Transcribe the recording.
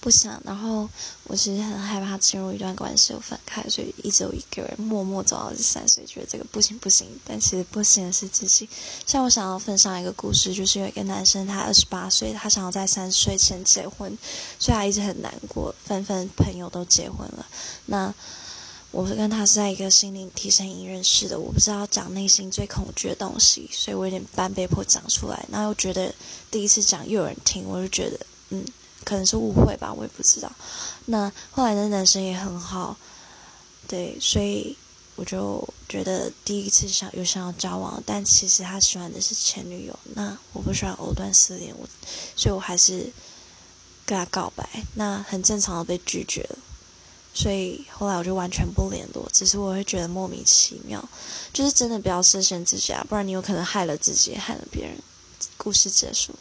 不想，然后我其实很害怕进入一段关系又分开，所以一直有一个人默默走到第三岁，觉得这个不行不行。但其实不行的是自己。像我想要分享一个故事，就是有一个男生，他二十八岁，他想要在三十岁前结婚，所以他一直很难过。纷纷朋友都结婚了，那我是跟他是在一个心灵提升营认识的，我不知道讲内心最恐惧的东西，所以我有点半被迫讲出来。然后又觉得第一次讲又有人听，我就觉得嗯。可能是误会吧，我也不知道。那后来那男生也很好，对，所以我就觉得第一次想有想要交往，但其实他喜欢的是前女友。那我不喜欢藕断丝连，我，所以我还是跟他告白。那很正常的被拒绝了，所以后来我就完全不联络。只是我会觉得莫名其妙，就是真的不要设限自己啊，不然你有可能害了自己，害了别人。故事结束。